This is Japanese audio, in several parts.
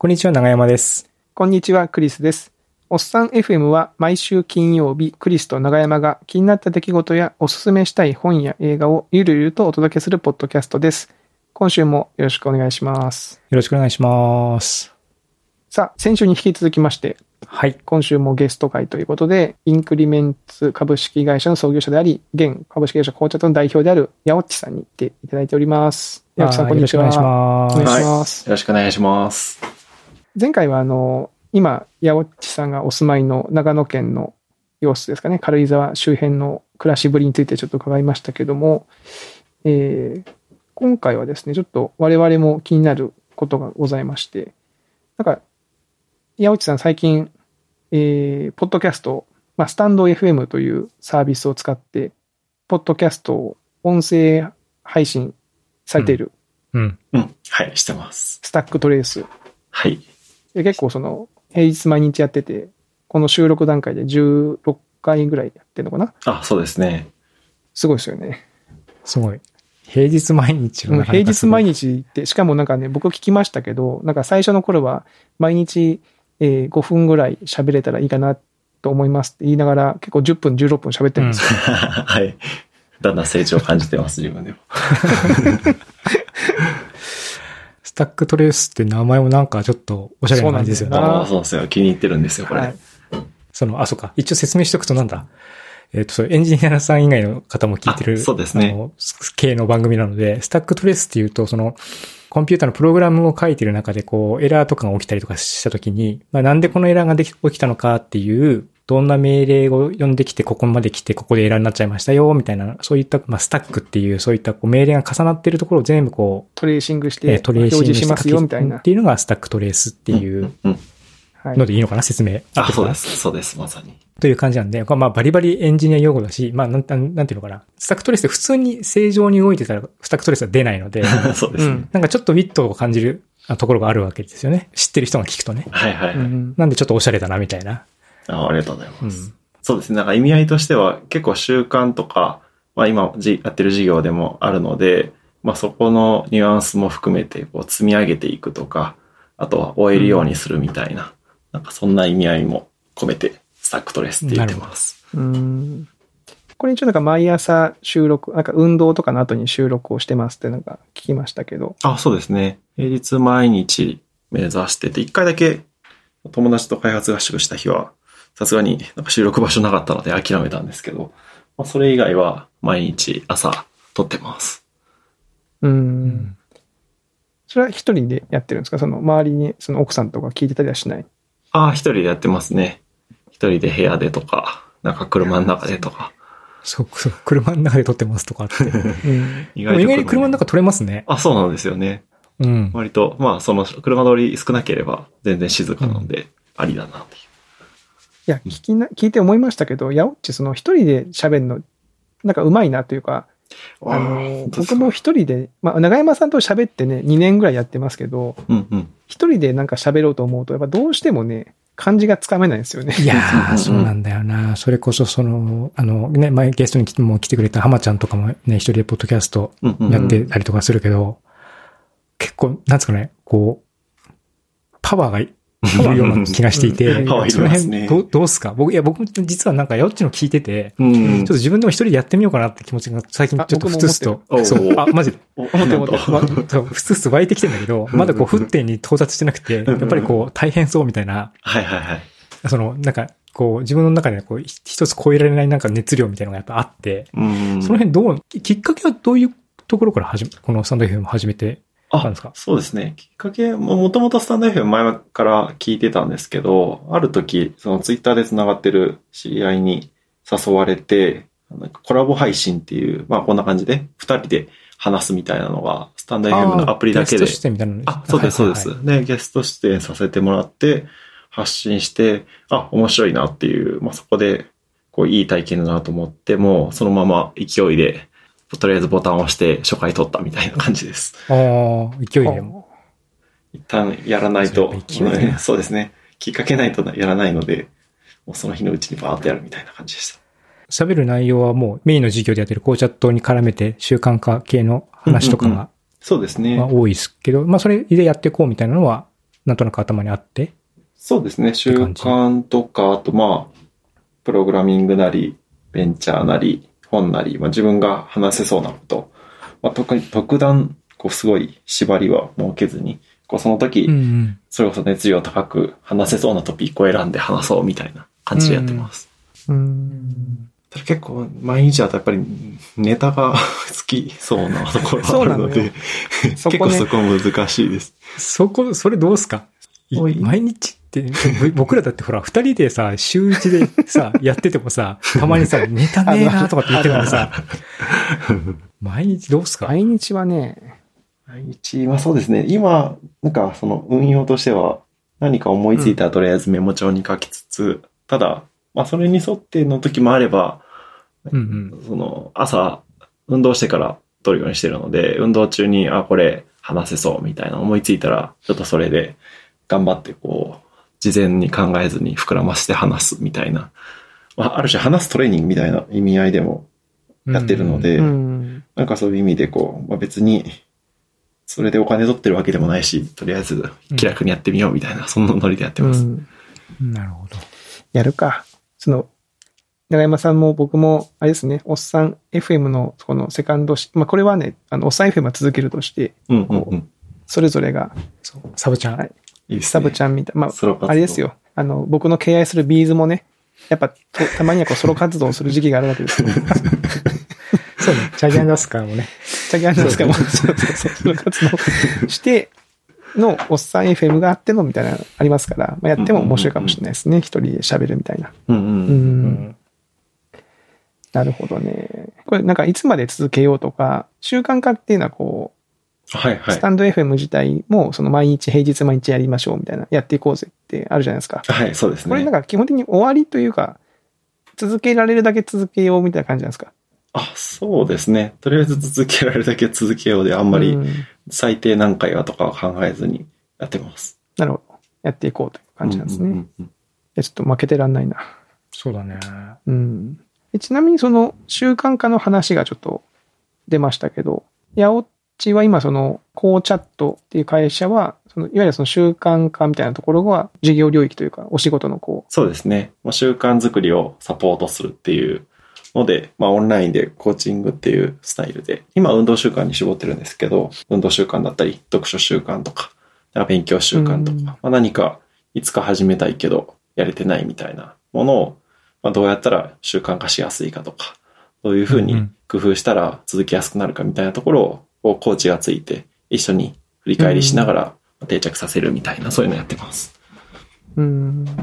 こんにちは、長山です。こんにちは、クリスです。おっさん FM は毎週金曜日、クリスと長山が気になった出来事やおすすめしたい本や映画をゆるゆるとお届けするポッドキャストです。今週もよろしくお願いします。よろしくお願いします。さあ、先週に引き続きまして、はい。今週もゲスト会ということで、インクリメンツ株式会社の創業者であり、現株式会社紅茶との代表である、ヤオッチさんに来ていただいております。ヤオッチさん、こんにちは。よろしくお願いします。お願いします。よろしくお願いします。前回はあの、今、八尾っちさんがお住まいの長野県の様子ですかね、軽井沢周辺の暮らしぶりについてちょっと伺いましたけども、えー今回はですね、ちょっと我々も気になることがございまして、なんか、八尾っちさん最近、えーポッドキャスト、まあ、スタンド FM というサービスを使って、ポッドキャストを音声配信されているうん。うん。はい、してます。スタックトレースはい。で結構その、平日毎日やってて、この収録段階で16回ぐらいやってるのかな？あ、そうですね。すごいですよね。すごい。平日毎日うんの平日毎日。日って、しかもなんかね、僕聞きましたけど、なんか最初の頃は、毎日、えー5分ぐらい喋れたらいいかなと思いますって言いながら、結構10分、16分喋ってるんですよ。はい。だんだん成長を感じてます、自分でも。スタックトレースって名前もなんかちょっとおしゃれな感じですよね。そうなんだよなあそうですよ。気に入ってるんですよ、これ。はい。その、あ、そうか。一応説明しておくとなんだ。えっ、と、そうエンジニアさん以外の方も聞いてる。あそうですねあの、系の番組なので、スタックトレースっていうと、その、コンピューターのプログラムを書いてる中で、こう、エラーとかが起きたりとかしたときに、まあ、なんでこのエラーができ起きたのかっていう、どんな命令を読んできて、ここまで来て、ここでエラーになっちゃいましたよ、みたいな、そういった、まあ、スタックっていう、そういったこう命令が重なってるところを全部こう、tracing しえーて、 tracing 表示しますよ、みたいなっ。ていうのが stack trace っていううん。はいの。でいいのかな説明。あ、そうです。そうです、まさに。という感じなんで、まあバリバリエンジニア用語だし、まあなん、なんなんていうのかな。スタックトレースって普通に正常に動いてたら、 stack trace は出ないので、そうですね。うん。なんかちょっとウィットを感じるところがあるわけですよね。知ってる人が聞くとね。はいはい。うんなんでちょっとおしゃれだな、みたいな。あありがとうございます。うんそうですね。なんか意味合いとしては結構習慣とか、まあ今じやってる事業でもあるので、まあそこのニュアンスも含めてこう積み上げていくとか、あとは終えるようにするみたいな、なんかそんな意味合いも込めてスタックトレスって言ってます。うんこれ一応なんか毎朝収録、なんか運動とかの後に収録をしてますってなんか聞きましたけど。あ、そうですね。平日毎日目指してて、一回だけ友達と開発合宿した日は、さすがになんか収録場所なかったので諦めたんですけど、まあ、それ以外は毎日朝撮ってます。う。うんんそれは一人でやってるんですか？その周りにその奥さんとか聞いてたりはしない？ああ、一人でやってますね。一人で部屋でとか、なんか車の中でとか。そう、そう、車の中で撮ってますとかって。うん。意でも意外に車の中撮れますね。あ、そうなんですよね。うん。割と、まあその車通り少なければ全然静かなので、ありだなっていう。いや、聞きな、聞いて思いましたけど、ヤオッチその一人で喋るの、なんか上手いなというか、ああの僕も一人で、まあ、長山さんと喋ってね、2年ぐらいやってますけど、うんうん。一人でなんか喋ろうと思うと、やっぱどうしてもね、感じがつかめないんですよね。いや うんー、そうなんだよな。それこそ、その、あの、ね、前ゲストに来ても来てくれた浜ちゃんとかもね、一人でポッドキャストうんうん。やってたりとかするけど、結構、なんつうかね、こう、パワーがいるような気がしていて、その辺、どう、どうすか？僕、いや、僕も実はなんか、やっちの聞いてて、うん。ちょっと自分でも一人でやってみようかなって気持ちが最近ちょっとふつふつと。そう、あ、マジで、ふつふつ湧いてきてんだけど、まだこう、沸点に到達してなくて、やっぱりこう、大変そうみたいな、はいはいはい。その、なんか、こう、自分の中でこう、ひ一つ超えられないなんか熱量みたいなのがやっぱあって、うん。その辺どう、ききっかけはどういうところから始め、このスタンド FM を始めてたんあですか？そうですね。きっかけ、ももともとスタンド FM 前から聞いてたんですけど、ある時、そのツイッターで繋がってる知り合いに誘われて、なんかコラボ配信っていう、まあこんな感じで、二人で話すみたいなのが、スタンド FM のアプリだけでゲスト出演みたいなのあ、そうです、そうです。はいはいはいで、ゲスト出演させてもらって、発信して、あ、面白いなっていう、まあ、そこで、こう、いい体験だなと思って、もう、そのまま勢いで、とりあえずボタンを押して初回取ったみたいな感じです。ああ、勢いでも。一旦やらないと そうですね。きっかけないとやらないので、もうその日のうちにバーッとやるみたいな感じでした。喋る内容はもうメインの授業でやってるコーチャットに絡めて習慣化系の話とかうんうんがそうですね。まあ多いですけど、まあそれでやっていこうみたいなのはなんとなく頭にあって？そうですね。習慣とか、あとまあ、プログラミングなり、ベンチャーなり、本なり、まあ自分が話せそうなこと、まあ特に特段、こうすごい縛りは設けずに、こうその時、ん。それこそ熱量高く話せそうなトピックを選んで話そうみたいな感じでやってます。うん。ただ結構毎日だとやっぱりネタがつきそうなところがあるので、結構そこ難しいです。そこ、それどうすか？毎日って、ぼ 僕らだってほら、二人でさ、週一でさ、やっててもさ、たまにさ、ネタねえなとかって言ってたらさ、毎日どうすか？毎日はね、毎日、まあそうですね。今、なんかその運用としては、何か思いついたらとりあえずメモ帳に書きつつ、ただ、まあそれに沿っての時もあれば、うんうん。その朝、運動してから取るようにしてるので、運動中に、あ、これ話せそうみたいな思いついたら、ちょっとそれで頑張ってこう、事前に考えずに膨らませて話すみたいな、まあ、ある種話すトレーニングみたいな意味合いでもやってるので、うん。なんかそういう意味でこう、まあ、別に、それでお金取ってるわけでもないし、とりあえず気楽にやってみようみたいな、そんなノリでやってます。うんなるほど。やるか。その、長山さんも僕も、あれですね、おっさん FM のこのセカンドし、まあこれはね、あの、おっさん FM は続けるとして、うんうんうん。それぞれが、そうサブちゃん。はいいいですね。サブちゃんみたい、まあ、あれですよ。あの、僕の敬愛するビーズもね、やっぱ、とたまにはこう ソロ活動をする時期があるわけですよ。そうね。チャギアンダスカーもね。チャギアンダスカも、そうそうそう、ソロ活動してのおっさん FM があってのみたいなのありますから、まあ、やっても面白いかもしれないですね。一人で喋るみたいな。うんうん。うんうん。なるほどね。これなんかいつまで続けようとか、習慣化っていうのはこう、はいはいス。タンド FM 自体もその毎日平日毎日やりましょうみたいな、やっていこうぜってあるじゃないですか。はい、そうですね。これなんか基本的に終わりというか、続けられるだけ続けようみたいな感じなんですか？あ、そうですね。とりあえず続けられるだけ続けようで、あんまりうん最低何回はとかは考えずにやってます。なるほど。やっていこうという感じなんですね。いうんうんうんや、ちょっと負けてらんないな。そうだね。うん。えちなみにその習慣化の話がちょっと出ましたけど、ヤオッチは今その、コーチャットっていう会社は、そのいわゆるその習慣化みたいなところが事業領域というか、お仕事のこそうですね。まあ習慣づくりをサポートするっていうので、まあオンラインでコーチングっていうスタイルで、今運動習慣に絞ってるんですけど、運動習慣だったり、読書習慣とか、勉強習慣とか、うんまあ、何かいつか始めたいけど、やれてないみたいなものを、まあ、どうやったら習慣化しやすいかとか、どういうふうに工夫したら続きやすくなるかみたいなところを、こうコーチがついて、一緒に振り返りしながら定着させるみたいな、そういうのやってます。う、うん。だか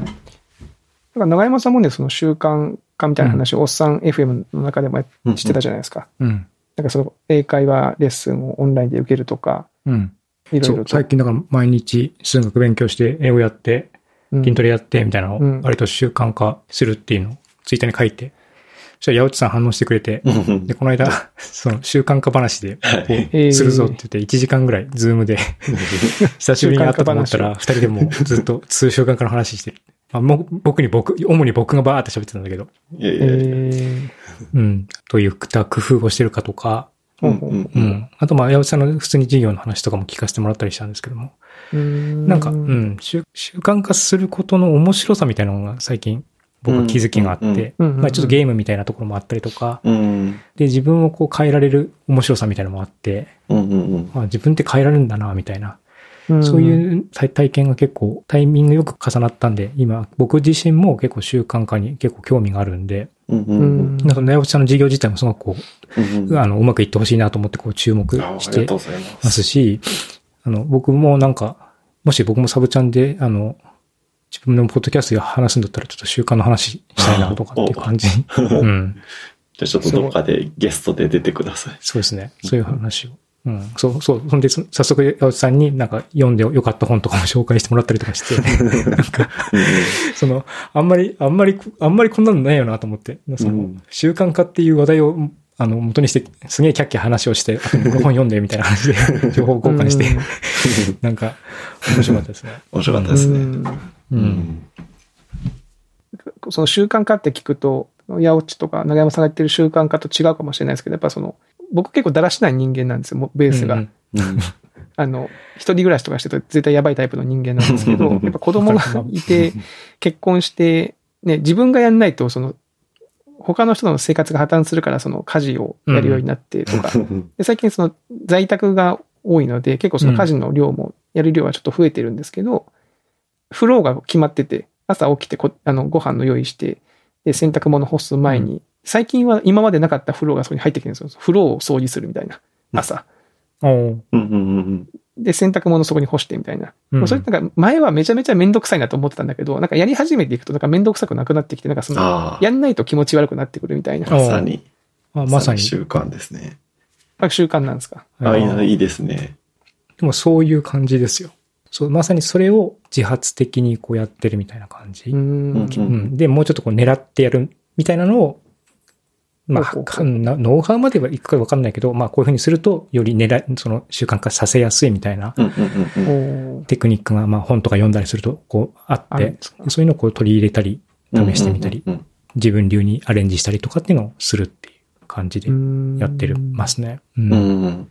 ら長山さんもね、その習慣化みたいな話をおっさん FM の中でもやしてたじゃないですか。うん。なんかその英会話レッスンをオンラインで受けるとか、うん。いろいうろ、最近だから毎日数学勉強して、英語やって、うん筋トレやって、みたいなのうんを割と習慣化するっていうのをツイッターに書いて、そしたら八内さん反応してくれて、で、この間、その習慣化話で、するぞって言って、1時間ぐらい、ズームで、久しぶりに会ったと思ったら、二人でもうずっと通習慣化の話してる。まあ、もう僕に僕、主に僕がバーって喋ってたんだけど、えいやいやいや。ー。うん、どういった工夫をしてるかとか、ほうんう。ん。あと、まあ、八内さんの普通に授業の話とかも聞かせてもらったりしたんですけども、うん。なんか、うん、習習慣化することの面白さみたいなのが最近僕は気づきがあっうんて、うんうんまあちょっとゲームみたいなところもあったりとか、うん。で、自分をこう変えられる面白さみたいなのもあって、うんうんうん。まあ自分って変えられるんだな、みたいな、うんそういう体体験が結構タイミングよく重なったんで、今僕自身も結構習慣化に結構興味があるんで、うんううんん。なんか、なやちゃんの事業自体もすごくこうんう、あの、うまくいってほしいなと思ってこう注目してま。すし、あの、僕もなんか、もし僕もサブチャンで、あの、自分のポッドキャストで話すんだったらちょっと習慣の話したいなとかっていう感じ。うん。じゃあちょっとどっかでゲストで出てください。そうですね。そういう話を。うん。そう、そう。そんで、そ早速、八内さんになんか読んでよかった本とかも紹介してもらったりとかして、なんか、その、あんまり、あんまり、あんまりこんなのないよなと思って、その、うん習慣化っていう話題を、あの、元にして、すげえキャッキャ話をして、あと僕の本読んでみたいな話で、情報交換して、なんか、面白かったですね。面白かったですね。うんう。うんん。その習慣化って聞くと、八落ちとか長山さんが言ってる習慣化と違うかもしれないですけど、やっぱその、僕結構だらしない人間なんですよ、もうベースが。うんうん あの、一人暮らしとかしてると絶対やばいタイプの人間なんですけど、やっぱ子供がいて、結婚して、ね、自分がやんないと、その、他の人の生活が破綻するから、その家事をやるようになってとか、で最近その在宅が多いので、結構その家事の量も、やる量はちょっと増えてるんですけど、フローが決まってて、朝起きてこあのご飯の用意して、で、洗濯物干す前に、最近は今までなかったフローがそこに入ってきてるんですよ。フローを掃除するみたいな。朝。うんうんうんで、洗濯物そこに干してみたいな。うんそれなんか前はめちゃめちゃめんどくさいなと思ってたんだけど、なんかやり始めていくとなんかめんどくさくなくなってきて、なんかその。やんないと気持ち悪くなってくるみたいな。あまさに。あまさに。習慣ですね。習慣なんですか？あいいあーないいですね。でもそういう感じですよ。そう、まさにそれを自発的にこうやってるみたいな感じ。うーん。うん。うん。で、もうちょっとこう狙ってやるみたいなのを、まあ、ノウハウまではいくかわかんないけど、まあこういうふうにすると、より狙い、その習慣化させやすいみたいなうんうんうんうん。おーテクニックが、まあ本とか読んだりすると、こうあってそういうのをこう取り入れたり、試してみたり自分流にアレンジしたりとかっていうのをするっていう感じでやってるますね。うん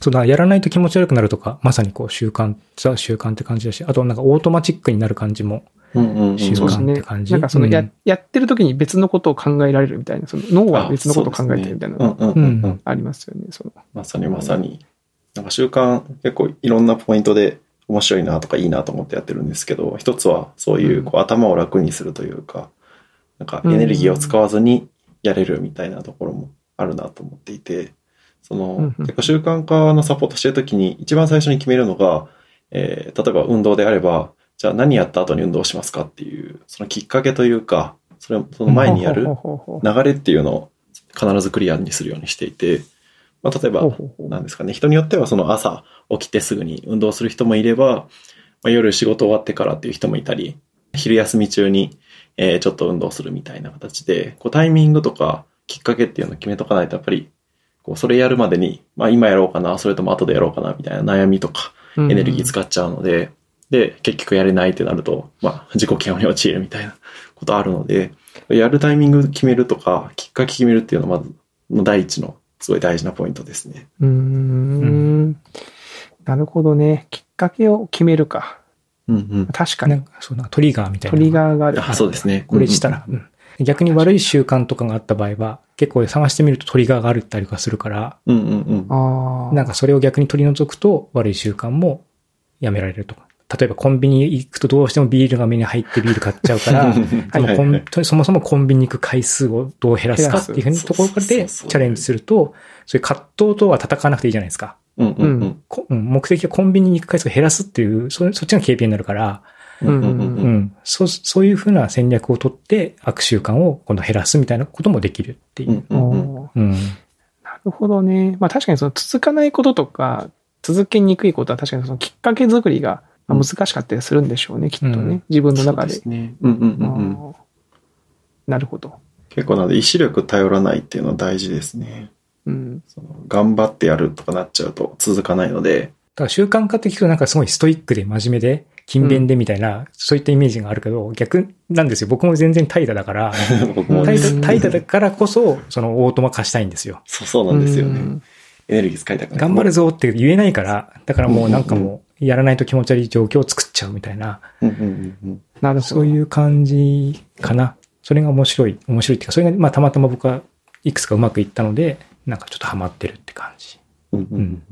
そうだ、やらないと気持ち悪くなるとか、まさにこう習慣、ザ習慣って感じだし、あとなんかオートマチックになる感じも、うんうんうん。習慣って感。じ？なんかそのや、うんやってる時に別のことを考えられるみたいな、その脳は別のことを考えてるみたいなのがうんうんうんううんん。ありますよね。そのまさにまさに。なんか習慣結構いろんなポイントで面白いなとかいいなと思ってやってるんですけど、一つはそういうこう頭を楽にするというか、なんかエネルギーを使わずにやれるみたいなところもあるなと思っていて、その結構習慣化のサポートしてるときに一番最初に決めるのが、えー例えば運動であれば、じゃあ何やった後に運動しますかっていう、そのきっかけというか、それその前にやる流れっていうのを必ずクリアにするようにしていて、まあ、例えばなんですかね、人によってはその朝起きてすぐに運動する人もいれば、まあ、夜仕事終わってからっていう人もいたり、昼休み中に、えーちょっと運動するみたいな形で、こうタイミングとかきっかけっていうのを決めとかないとやっぱり、こうそれやるまでに、まあ今やろうかな、それとも後でやろうかなみたいな悩みとかエネルギー使っちゃうので、で、結局やれないってなると、まあ自己嫌悪に陥るみたいなことあるので、やるタイミング決めるとか、きっかけ決めるっていうのはまず、の第一のすごい大事なポイントですね。うーん。なるほどね。きっかけを決めるか。うんうん。確かに。なんかそうなトリガーみたいな。トリガーがある。あ、そうですね。これしたら、うん逆に悪い習慣とかがあった場合は、結構探してみるとトリガーがあるったりとかするから、うんうんうん。ああ。なんかそれを逆に取り除くと悪い習慣もやめられるとか。例えばコンビニ行くとどうしてもビールが目に入ってビール買っちゃうから、でもコンそもそもコンビニ行く回数をどう減らすかっていうふうなところからでチャレンジすると、そういう葛藤とは戦わなくていいじゃないですか。うんうんうん。こうん目的はコンビニに行く回数を減らすっていう、そそっちが KPI になるから、そう、そういうふうな戦略をとって悪習慣を今度減らすみたいなこともできるっていう。なるほどね。まあ確かにその続かないこととか、続けにくいことは確かにそのきっかけ作りがまあ難しかったりするんでしょうね、きっとね。うん自分の中で。そうすね。うんうんうんなるほど。結構なので意志力頼らないっていうのは大事ですね。うん。その頑張ってやるとかなっちゃうと続かないので、だから習慣化って聞くとなんかすごいストイックで真面目で、勤勉でみたいな、そういったイメージがあるけど、逆なんですよ。僕も全然怠惰だから、怠惰怠惰だからこそ、そのオートマ化したいんですよ。そうそうなんですよね。うんエネルギー使いたくない。頑張るぞって言えないから、だからもうなんかもう、やらないと気持ち悪い状況を作っちゃうみたいな、うんうんうんうん。なるほど。そういう感じかな。それが面白い、面白いっていうか、それがまあたまたま僕はいくつかうまくいったので、なんかちょっとハマってるって感じ。うんうんうん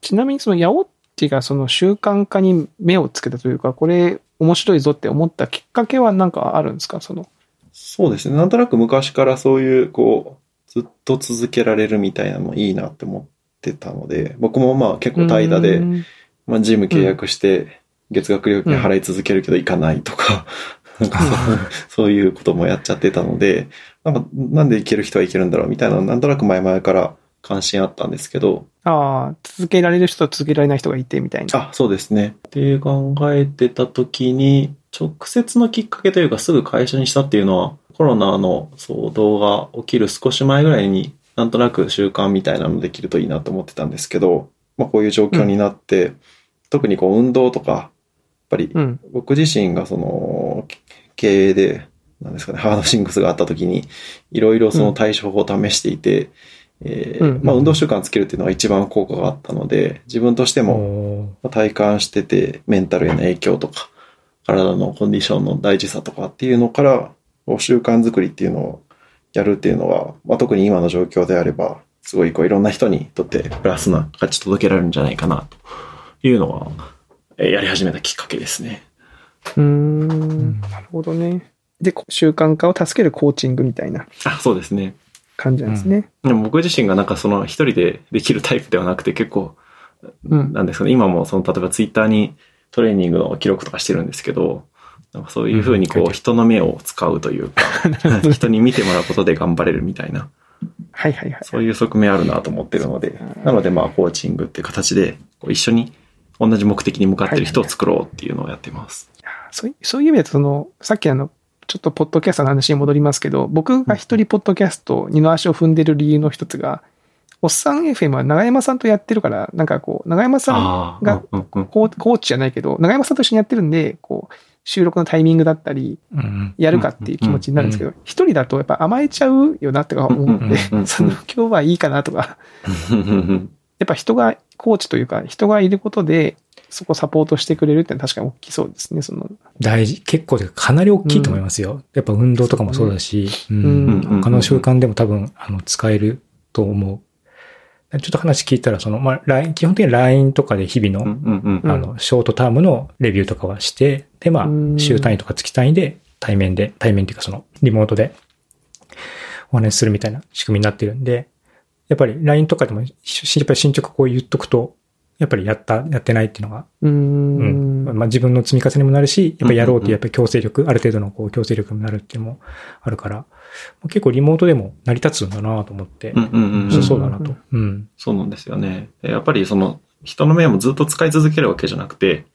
ちなみにそのヤオッチがその習慣化に目をつけたというか、これ面白いぞって思ったきっかけはなんかあるんですか？その。そうですね。なんとなく昔からそういう、こう、ずっと続けられるみたいなのもいいなって思ってたので、僕もまあ結構怠惰で、うん。まあジム契約して、月額料金払い続けるけど行かないとか、そういうこともやっちゃってたので、なんか、なんで行ける人は行けるんだろうみたいなのなんとなく前々から関心あったんですけど、ああ、続けられる人と続けられない人がいてみたいな。あ、そうですね。って考えてた時に、直接のきっかけというかすぐ会社にしたっていうのは、コロナの騒動が起きる少し前ぐらいになんとなく習慣みたいなのできるといいなと思ってたんですけど、まあこういう状況になって、特にこう運動とか、やっぱりうん。僕自身がその、経営で、なんですかね、ハードシングスがあった時に、いろいろその対処法を試していて、えうんーまあ、運動習慣つけるっていうのが一番効果があったので、自分としても体感してて、メンタルへの影響とか、体のコンディションの大事さとかっていうのから、習慣作りっていうのをやるっていうのは、まあ、特に今の状況であれば、すごいこういろんな人にとってプラスな価値届けられるんじゃないかなというのは、えーやり始めたきっかけですね。うーん。なるほどね。で、こ習慣化を助けるコーチングみたいなあ、そうですね。感じなんですね。でも僕自身がなんかその一人でできるタイプではなくて結構、うん。なんですかね、今もその例えばツイッターにトレーニングの記録とかしてるんですけど、なんかそういうふうにこうんう人の目を使うというか、人に見てもらうことで頑張れるみたいな、はいはいはい。そういう側面あるなと思ってるので、なのでまあコーチングっていう形でこう一緒に同じ目的に向かってる人を作ろうっていうのをやってます。そういそういう意味でその、さっきあの、ちょっとポッドキャストの話に戻りますけど、僕が一人ポッドキャスト、二の足を踏んでる理由の一つが、おっさん FM は長山さんとやってるから、なんかこう、長山さんがコーチじゃないけど、長山さんと一緒にやってるんで、こう、収録のタイミングだったり、うんやるかっていう気持ちになるんですけど、一人だとやっぱ甘えちゃうよなってか思うんで、ん。その今日はいいかなとか、やっぱ人が、コーチというか、人がいることで、そこサポートしてくれるって確かに大きそうですね、その。大事。結構でかなり大きいと思いますよ。やっぱ運動とかもそうだし、うん。うん。他の習慣でも多分、あの、使えると思う。ちょっと話聞いたら、その、まあ、LINE、基本的に LINE とかで日々の、うんうんうん。うん。あの、ショートタームのレビューとかはして、で、まあう、ん。週単位とか月単位で対面で、対面っていうかその、リモートでお話しするみたいな仕組みになってるんで、やっぱり LINE とかでも、しやっぱり進捗こう言っとくと、やっぱりやった、やってないっていうのが、うんん。まあ自分の積み重ねにもなるし、やっぱりやろうってやっぱり強制力、ある程度のこう強制力にもなるっていうのもあるから、結構リモートでも成り立つんだなと思って、うんうんうんそうだなと。うん。そうなんですよね。でやっぱりその人の目もずっと使い続けるわけじゃなくて、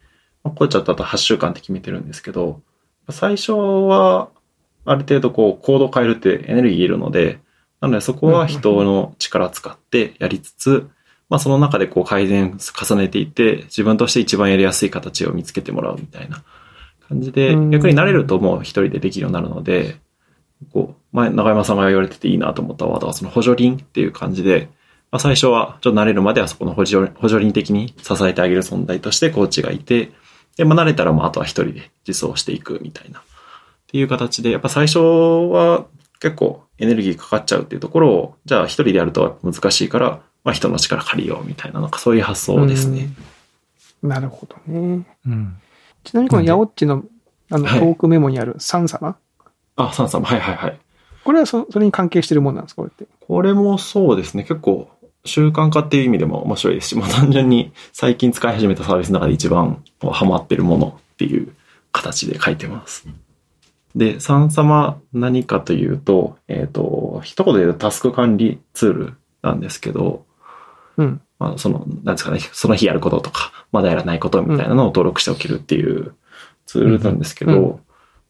まあこうちゃったと8週間って決めてるんですけど、最初はある程度こうコードを変えるってエネルギーいるので、なのでそこは人の力使ってやりつつ、まあその中でこう改善重ねていって、自分として一番やりやすい形を見つけてもらうみたいな感じで、うん逆に慣れるともう一人でできるようになるので、こう、前、長山さんが言われてていいなと思ったワードは、その補助輪っていう感じで、まあ、最初はちょっと慣れるまではそこの補助補助輪的に支えてあげる存在としてコーチがいて、で、まあ、慣れたらもうあとは一人で実装していくみたいな。っていう形で、やっぱ最初は結構エネルギーかかっちゃうっていうところを、じゃあ一人でやると難しいから、まあ人の力借りようみたいな、なんかそういう発想ですね。うん。なるほどね。うん。ちなみにこのヤオッチの、あの、トはいークメモにあるサン様、あ、サンさんも、はいはいはい。これはそそれに関係してるもんなんですか？これって。これもそうですね。結構習慣化っていう意味でも面白いですし、まあ単純に最近使い始めたサービスの中で一番ハマってるものっていう形で書いてます。で、サンサマ何かというと、えっ、と、一言で言うとタスク管理ツールなんですけど、うん。まあその、なんですかね、その日やることとか、まだやらないことみたいなのを登録しておけるっていうツールなんですけど、うんう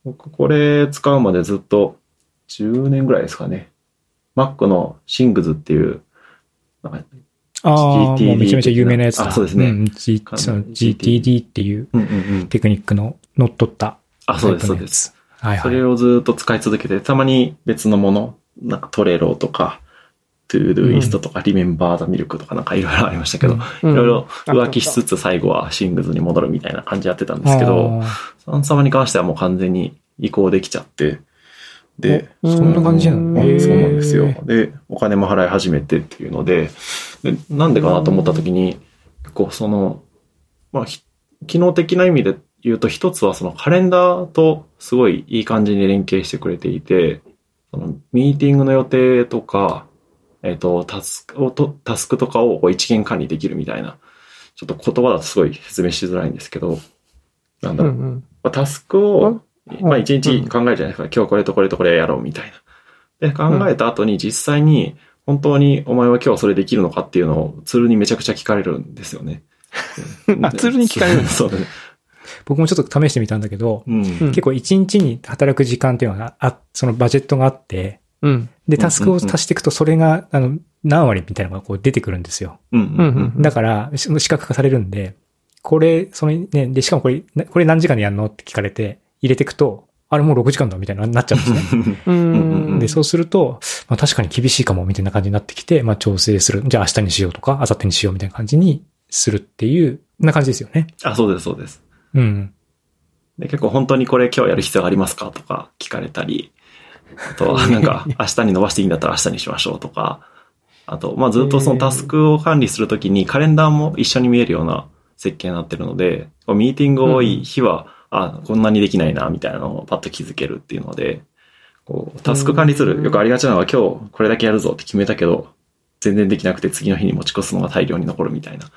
僕これ使うまでずっと10年ぐらいですかね。Mac の Sings っていう、なんかああ、も GTD うめちゃめちゃ有名なやつだ。あそうですねん G GTD っていううんうんうん。テクニックの乗っ取ったあ、そうです、そうです。はいはい。それをずっと使い続けて、たまに別のもの、なんか Trello とか、 Todoist とか、 Remember the Milk とかなんかいろいろありましたけど、うん。いろいろ浮気しつつ最後は Things に戻るみたいな感じやってたんですけど、 Sunsama に関してはもう完全に移行できちゃって、で、おそんな感じなのへー。まあそうなんですよ。で、お金も払い始めてっていうので、でなんでかなと思った時に、結構その、まあ、ひ機能的な意味で言うと、一つはそのカレンダーとすごいいい感じに連携してくれていて、そのミーティングの予定とか、えっ、と、タスクをと、タスクとかをこう一元管理できるみたいな、ちょっと言葉だとすごい説明しづらいんですけど、なんだろう。うんうん。まあタスクを、うんまあ一日考えるじゃないですか。今日これとこれとこれやろうみたいな。で、考えた後に実際に本当にお前は今日それできるのかっていうのをツールにめちゃくちゃ聞かれるんですよね。あツールに聞かれるんだ そうだね。僕もちょっと試してみたんだけど、うん。うん結構一日に働く時間っていうのがあ、そのバジェットがあって、うん。で、タスクを足していくとそれが、あの、何割みたいなのがこう出てくるんですよ。うんうんうん。だから、し視覚化されるんで、これ、そのね、で、しかもこれ、なこれ何時間でやんのって聞かれて、入れていくと、あれもう6時間だみたいになっちゃうんですね。う うんん。で、そうすると、まあ確かに厳しいかもみたいな感じになってきて、まあ調整する。じゃあ明日にしようとか、明後日にしようみたいな感じにするっていう、な感じですよね。あ、そうです、そうです。うん。で、結構本当にこれ今日やる必要ありますかとか聞かれたり、あとは なんか明日に伸ばしていいんだったら明日にしましょうとか、あと、まあずっとそのタスクを管理するときにカレンダーも一緒に見えるような設計になってるので、ミーティング多い日は、あ、こんなにできないな、みたいなのをパッと気づけるっていうので、こう、タスク管理ツール、よくありがちなのは今日これだけやるぞって決めたけど、全然できなくて次の日に持ち越すのが大量に残るみたいな。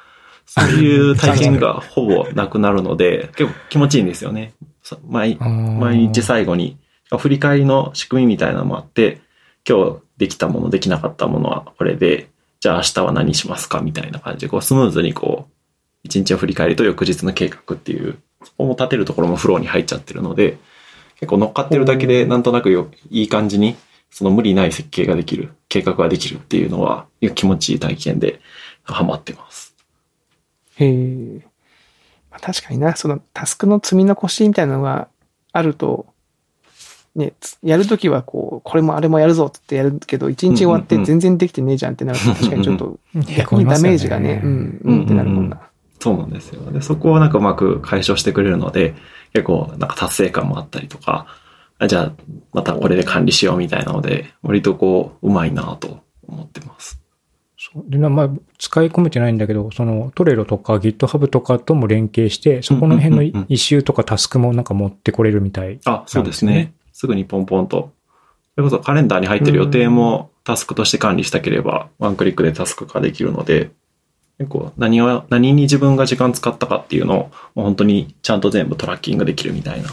そういう体験がほぼなくなるので、結構気持ちいいんですよね。さ毎毎日最後に、振り返りの仕組みみたいなのもあって、今日できたもの、できなかったものはこれで、じゃあ明日は何しますかみたいな感じで、こうスムーズにこう、一日を振り返りと翌日の計画っていう、そこも立てるところもフローに入っちゃってるので、結構乗っかってるだけでなんとなくよいい感じに、その無理ない設計ができる、計画ができるっていうのは、気持ちいい体験でハマってます。へえ。まあ確かにな、そのタスクの積み残しみたいなのがあると、ね、つやるときはこう、これもあれもやるぞってやるけど、一日終わって全然できてねえじゃんってなると、確かにちょっと逆にダメージがね、うん、うんってなるもんな。そうなんですよ。で、そこをなんかうまく解消してくれるので、結構なんか達成感もあったりとか、あじゃあまたこれで管理しようみたいなので、割とこう、うまいなと思ってます。そうでな、まあ、使い込めてないんだけど、そのトレロとか GitHub とかとも連携して、そこの辺のうんうんうんうんイシューとかタスクもなんか持ってこれるみたい。あ、そうですねすぐにポンポンと。それこそカレンダーに入ってる予定もタスクとして管理したければ、ワンクリックでタスク化できるので、結構何を、何に自分が時間使ったかっていうのを、もう本当にちゃんと全部トラッキングできるみたいな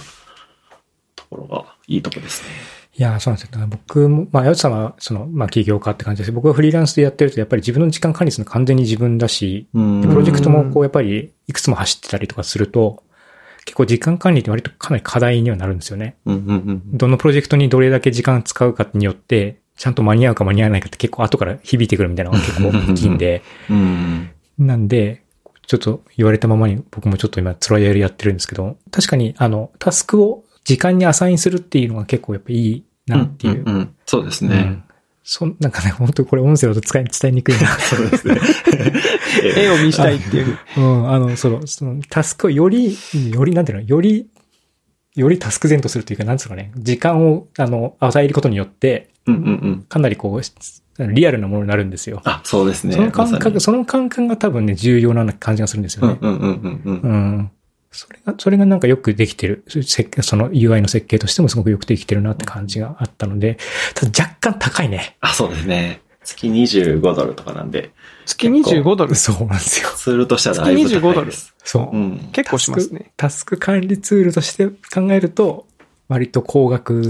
ところがいいとこですね。いやー、そうなんですよ。僕も、まあ、やつさんは、その、まあ、起業家って感じです僕はフリーランスでやってると、やっぱり自分の時間管理するの完全に自分だし、プロジェクトもこう、やっぱり、いくつも走ってたりとかすると、結構時間管理って割とかなり課題にはなるんですよね。どのプロジェクトにどれだけ時間使うかによって、ちゃんと間に合うか間に合わないかって結構後から響いてくるみたいなのが結構大きいんで、うん。なんで、ちょっと言われたままに僕もちょっと今トライアルやってるんですけど、確かにあの、タスクを時間にアサインするっていうのが結構やっぱいいなっていう。んんんそうですね。うんそん、なんかね、本当にこれ音声だと伝え、伝えにくいな。そうですね。絵を見したいっていう。うん、あの、その、その、タスクをより、より、なんていうの、より、よりタスク前とするというか、なんつうのかね、時間を、あの、与えることによって、うんうんうん。かなりこう、リアルなものになるんですよ。あ、そうですね。その感覚、その感覚が多分ね、重要な感じがするんですよね。うんうんうんうんうん。うん。それが、それがなんかよくできてる。設計その UI の設計としてもすごくよくできてるなって感じがあったので、ただ若干高いね。あ、そうですね。月25ドルとかなんで、月25ドル？そうなんですよ。ツールとしてはだいぶ高いです。そう。うん。結構しますね。タスク管理ツールとして考えると、割と高額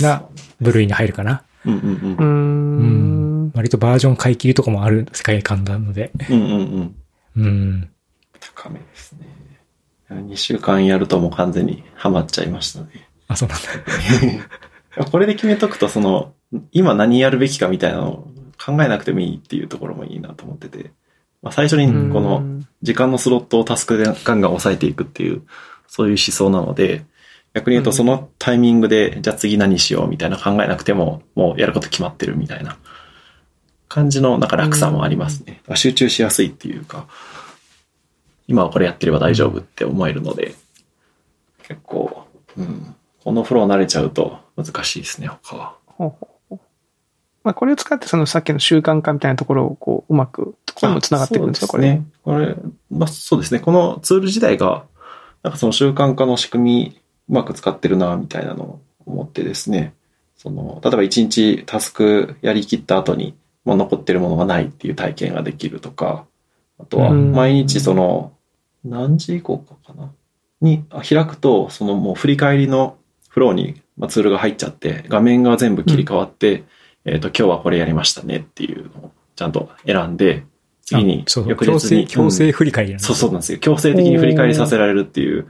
な部類に入るかな。うんうんうー。うん割とバージョン買い切りとかもある世界観なので。うん。うんうんうん。うん。高めですね。2週間やるともう完全にハマっちゃいましたね。あ、そうなんだ。これで決めとくと、その、今何やるべきかみたいなのを考えなくてもいいっていうところもいいなと思ってて、まあ、最初にこの時間のスロットをタスクでガンガン抑えていくっていう、そういう思想なので、逆に言うとそのタイミングで、じゃあ次何しようみたいな考えなくても、もうやること決まってるみたいな感じのなんか楽さもありますね。集中しやすいっていうか、今はこれやってれば大丈夫って思えるので、結構、うん、このフロー慣れちゃうと難しいですね、他は。ほうほうほうまあ、これを使ってそのさっきの習慣化みたいなところをこう、うまく、ところにも繋がっていくんですか、これ。ね。これ、まあそうですね。このツール自体が、なんかその習慣化の仕組み、うまく使ってるな、みたいなのを思ってですね。その、例えば一日タスクやりきった後に、もう残ってるものがないっていう体験ができるとか、あとはうん毎日その、何時以降かかな？にあ開くと、そのもう振り返りのフローに、まあ、ツールが入っちゃって、画面が全部切り替わって、えっ、と、今日はこれやりましたねっていうのをちゃんと選んで、次に翌日強制、に。強制うん振り返りそうそうなんですよ。強制的に振り返りさせられるっていう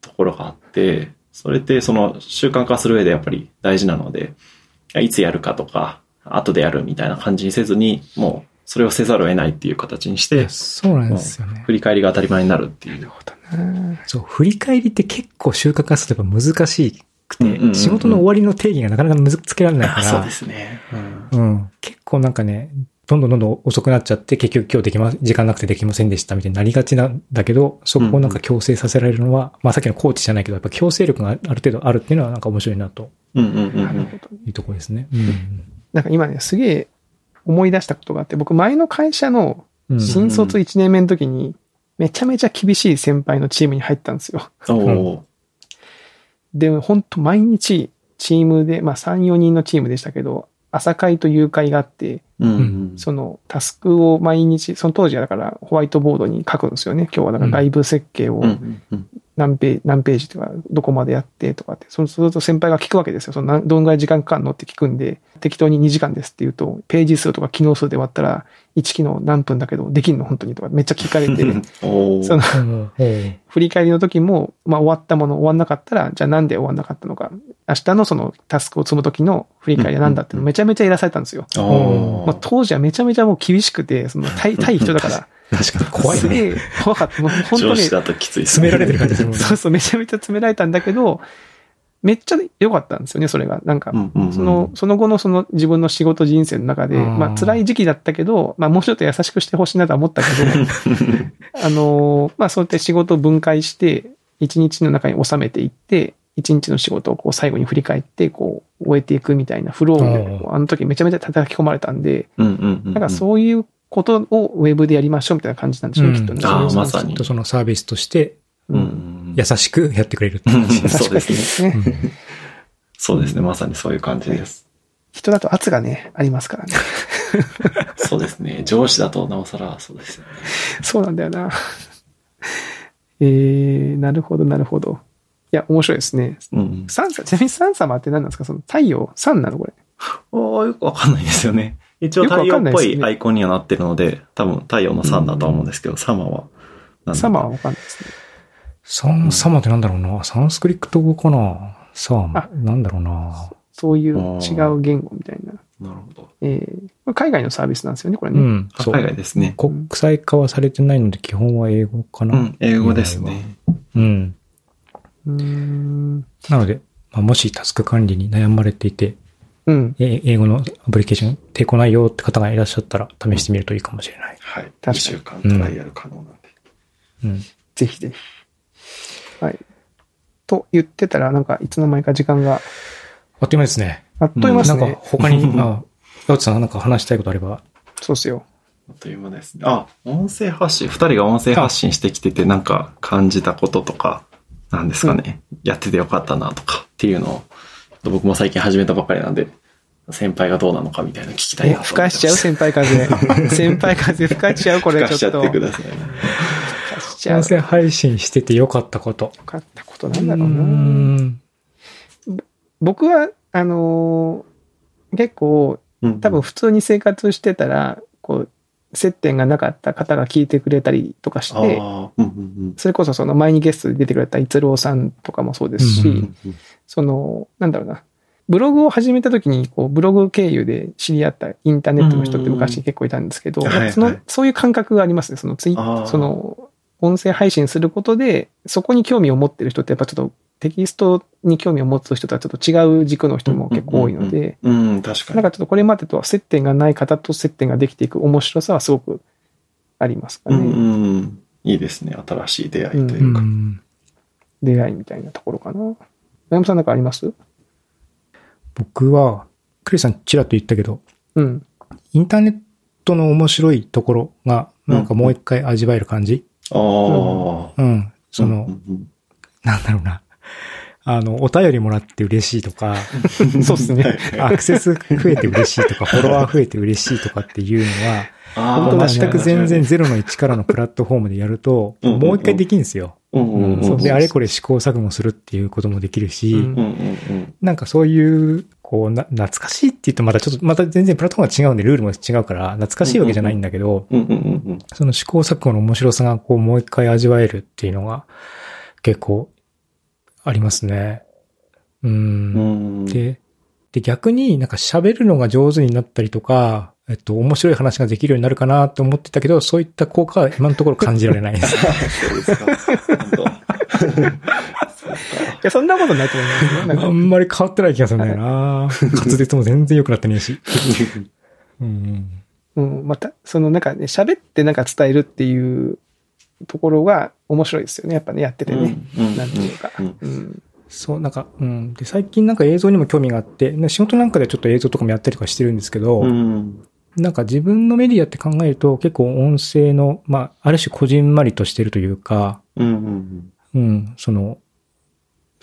ところがあって、それってその習慣化する上でやっぱり大事なので、いつやるかとか、後でやるみたいな感じにせずに、もうそれをせざるを得ないっていう形にして、そうなんですよね。振り返りが当たり前になるっていう。そう、振り返りって結構収穫化すれば難しいくうんうんうんうんて、仕事の終わりの定義がなかなか難つけられないかあそうでら、すね。うん。結構なんかね、どんどんどんどん遅くなっちゃって、結局今日できま、時間なくてできませんでしたみたいになりがちなんだけど、そこをなんか強制させられるのは、まあさっきのコーチじゃないけど、やっぱ強制力がある程度あるっていうのはなんか面白いなとうんうんうんうん。なるほど。いうところですね。うん。なんか今ね、すげえ思い出したことがあって、僕前の会社のうん。新卒1年目の時に、めちゃめちゃ厳しい先輩のチームに入ったんですよ。で、本当毎日チームで、まあ3、4人のチームでしたけど、朝会と夕会があって、ー。うんうん。そのタスクを毎日、その当時はだからホワイトボードに書くんですよね。今日はだから外部設計を何ページ、何ページとか、どこまでやってとかって、そうすると先輩が聞くわけですよ。その何どんぐらい時間かかるのって聞くんで、適当に2時間ですって言うと、ページ数とか機能数で割ったら、1機能何分だけど、できんの本当にとか、めっちゃ聞かれて、その、振り返りの時も、まあ終わったもの終わんなかったら、じゃあなんで終わんなかったのか、明日のそのタスクを積む時の振り返りは何だってめちゃめちゃいらされたんですよ。まあ当時はめちゃめちゃもう厳しくて、その対、対 人だから、確かに怖いね。怖かった。もう本当に上司、だときついです詰められてる感じする。そうそう、めちゃめちゃ詰められたんだけど、めっちゃ良かったんですよね、それが。なんか、その、その後のその自分の仕事人生の中で、うんまあ辛い時期だったけど、まあもうちょっと優しくしてほしいなとは思ったけど、あのーまあそうやって仕事を分解して、一日の中に収めていって、一日の仕事をこう最後に振り返って、こう終えていくみたいなフローで、こうあの時めちゃめちゃ叩き込まれたんで。なんかそういうことをウェブでやりましょうみたいな感じなんでしょうね、うんきっとね。あーそれまさにきっとそのサービスとして、うんううんん優しくやってくれるってうん。感じです。そうですね。ね。そうですね。まさにそういう感じです。人だと圧がね、ありますからね。そうですね。上司だとなおさらそうですよね。そうなんだよな。えー、なるほど、なるほど。いや、面白いですね。うん。サンサ、ちなみにサン様って何なんですか？その太陽、サンなのこれ。ああ、よくわかんないですよね。一応太陽っぽいアイコンにはなってるので、多分太陽のサンだとは思うんですけど、サマは何だサマはわかんないですね。サン、サマってなんだろうな。サンスクリット語かな。サーマあ。なんだろうな。そういう違う言語みたいな。なるほど。えー、海外のサービスなんですよね、これね。うん。あそう海外ですね。国際化はされてないので、基本は英語かな。うん、英語ですね。うん。うーん。なので、まあ、もしタスク管理に悩まれていて、うん。え英語のアプリケーション抵抗ないよって方がいらっしゃったら試してみるといいかもしれない。はい。かに2週間トライアル可能なんで。うん。ぜひぜひ。はい。と言ってたら、なんかいつの間にか時間があっという間ですね。あっという間ですなんかね。他に、あ、ヤオツさんなんか話したいことあれば。そうっすよ。あっという間ですね。あ、音声発信、二人が音声発信してきてて、なんか感じたこととか、なんですかね、やっててよかったなとかっていうのを、僕も最近始めたばかりなんで、先輩がどうなのかみたいなの聞きたいなと思って吹かしちゃう先輩風？先輩風吹かしちゃうこれ吹かしちゃちょっと。ってください。吹かしちゃう。音声配信しててよかったこと。よかったことなんだろうな。ん僕は、あのー結構、うん多分普通に生活してたら、こう、接点がなかった方が聞いてくれたりとかしあて、あ、うんうんそれこそその前にゲストで出てくれた逸郎さんとかもそうですし、うんうんうんその、なんだろうな。ブログを始めた時に、こう、ブログ経由で知り合ったインターネットの人って昔結構いたんですけど、その、そういう感覚がありますね。そのツイその、音声配信することで、そこに興味を持ってる人ってやっぱちょっとテキストに興味を持つ人とはちょっと違う軸の人も結構多いので、うん、確かに。なんかちょっとこれまでとは接点がない方と接点ができていく面白さはすごくありますかね。うん。いいですね。新しい出会いといううか。ん出会いみたいなところかな。山本さんなんかあります？僕は、クリスさんちらっと言ったけど、うん。インターネットの面白いところが、なんかもう一回味わえる感じああ。うん。その、うんうんなんだろうな。あの、お便りもらって嬉しいとか、そうですね。アクセス増えて嬉しいとか、フォロワー増えて嬉しいとかっていうのは、ああ、全く全然ゼロの1からのプラットフォームでやると、もう一回できるんですよ。そうで、あれこれ試行錯誤するっていうこともできるし。なんかそういう、こうな、懐かしいって言うとまたちょっと、また全然プラットフォームが違うんで、ルールも違うから、懐かしいわけじゃないんだけど、その試行錯誤の面白さがこうもう一回味わえるっていうのが結構ありますね。う。うんん。で、で逆になんか喋るのが上手になったりとか、えっと、面白い話ができるようになるかなと思ってたけど、そういった効果は今のところ感じられないです。そうですか。本当そうかや、そんなことないと思いますあんまり変わってない気がするんだよな滑舌も全然良くなってねえし。うん。うん、また、そのなんかね、喋ってなんか伝えるっていうところが面白いですよね。やっぱね、やっててね。うんなんていうか。うんうん。そう、なんか、うん。で、最近なんか映像にも興味があって、ね仕事なんかでちょっと映像とかもやったりとかしてるんですけど、うん。なんか自分のメディアって考えると結構音声の、まあ、ある種こじんまりとしてるというか、うん。うん。うん、その、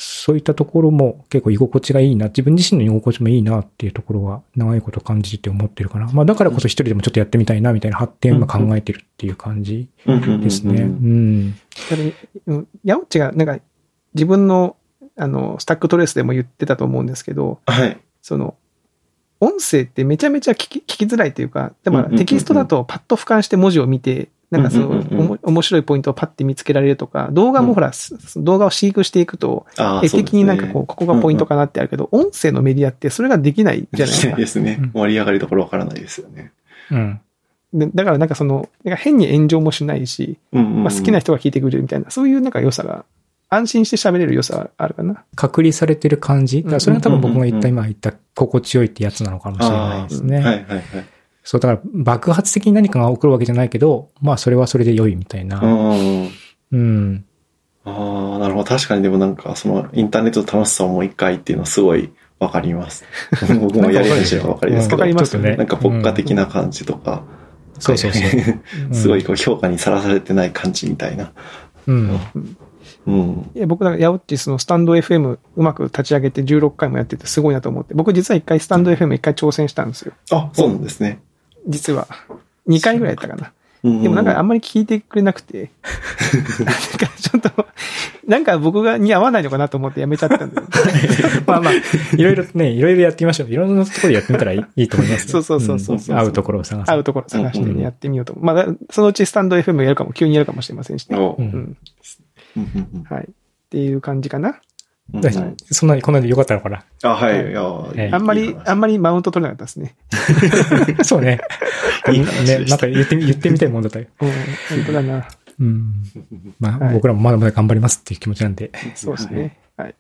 そういったところも結構居心地がいいな、自分自身の居心地もいいなっていうところは長いこと感じて思ってるかな。まあだからこそ一人でもちょっとやってみたいなみたいな発展を今考えてるっていう感じうん。ですね。ううん。ヤオッチがなんか自分の、あの、スタックトレースでも言ってたと思うんですけど、はい。その、音声ってめちゃめちゃ聞き聞きづらいというか、でもテキストだとパッと俯瞰して文字を見て、なんかその、う面白いポイントをパッて見つけられるとか、動画もほら、す動画を飼育していくと、ああ、絵的になんかこう、うここがポイントかなってあるけど、音声のメディアってそれができないじゃない？ですか。ですねうん。盛り上がりどころわからないですよね。うん。でだからなんかその、なんか変に炎上もしないし、うん。まあ、好きな人が聞いてくれるみたいな、そういうなんか良さが、安心して喋れる良さはあるかな。隔離されてる感じ？だからそれが多分僕が言ったうん今言った心地よいってやつなのかもしれないですね。はいはいはい。そう、だから爆発的に何かが起こるわけじゃないけど、まあそれはそれで良いみたいな。うん。うん。ああ、なるほど。確かにでもなんか、そのインターネットの楽しさをもう一回っていうのはすごいわかります。僕もやり始めばわかりますけどわかり、ますよねなんか牧歌的な感じとか、そうそうそう。う んすごいこう評価にさらされてない感じみたいな。うん。うん。いや僕なんか、ヤオッチそのスタンド FM うまく立ち上げて16回もやっててすごいなと思って、僕実は一回スタンド FM 一回挑戦したんですよ。あ、そうなんですね。実は。2回ぐらいやったかな。ででもなんかあんまり聞いてくれなくて、なんかちょっと、なんか僕がに合わないのかなと思ってやめちゃったんだよ。まあまあ、いろいろね、いろいろやってみましょう。いろんなところでやってみたらいいと思いますよ。そうそうそうそうそうん合うところを探す。合うところ探してうんうんね、やってみようと。まあ、そのうちスタンド FM やるかも、急にやるかもしれませんしね。うんはい。っていう感じかな。うんそんなに、こんなに良かったのかな。あ、はい。はいあんまり、あんまりマウント取れなかったですね。そうね。いいね、なんか言ってみ、言ってみたいもんだったよ。うん、本当だな。うん。まあ、はい僕らもまだまだ頑張りますっていう気持ちなんで。そうですね。はい。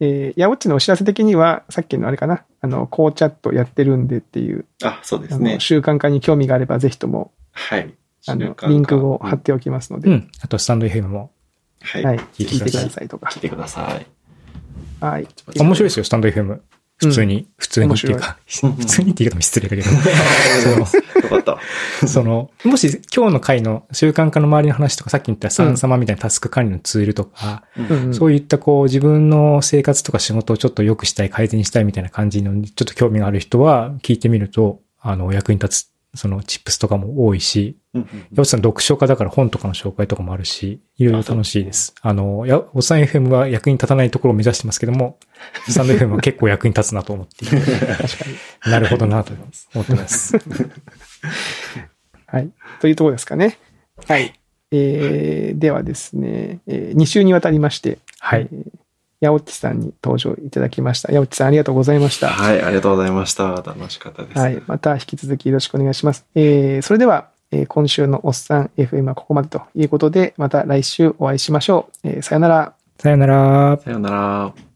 えー、ヤオッチのお知らせ的には、さっきのあれかな、あの、コーチャットやってるんでっていう、あ、そうであすねの、。習慣化に興味があれば、ぜひとも、はい。あの、リンクを貼っておきますので、うん。あと、スタンド FM も。はい。はい。聞いてくださいとか来。てください。はい。面白いですよ、スタンド FM。普通に、普通にっていうか、普通にって言い方も失礼だけど。よかった。その、もし今日の回の習慣化の周りの話とか、さっき言った三様みたいなタスク管理のツールとか、うんうんそういったこう自分の生活とか仕事をちょっと良くしたい、改善したいみたいな感じのにちょっと興味がある人は聞いてみると、あの、役に立つ、そのチップスとかも多いし、うんやおっさん読書家だから本とかの紹介とかもあるし、いろいろ楽しいです。あの、や、おっさん FM は役に立たないところを目指してますけども、スタンド FM は結構役に立つなと思って。なるほどなと思ってます。はい。というところですかね。はい。えー、ではですね、え2週にわたりまして、はいえー。ヤオッチさんに登場いただきました。ヤオッチさんありがとうございました。はい、ありがとうございました。楽しかったです。はい。また引き続きよろしくお願いします。えー、それでは、えー今週のおっさん FM はここまでということで、また来週お会いしましょう。えーさよなら。さよなら。さようなら。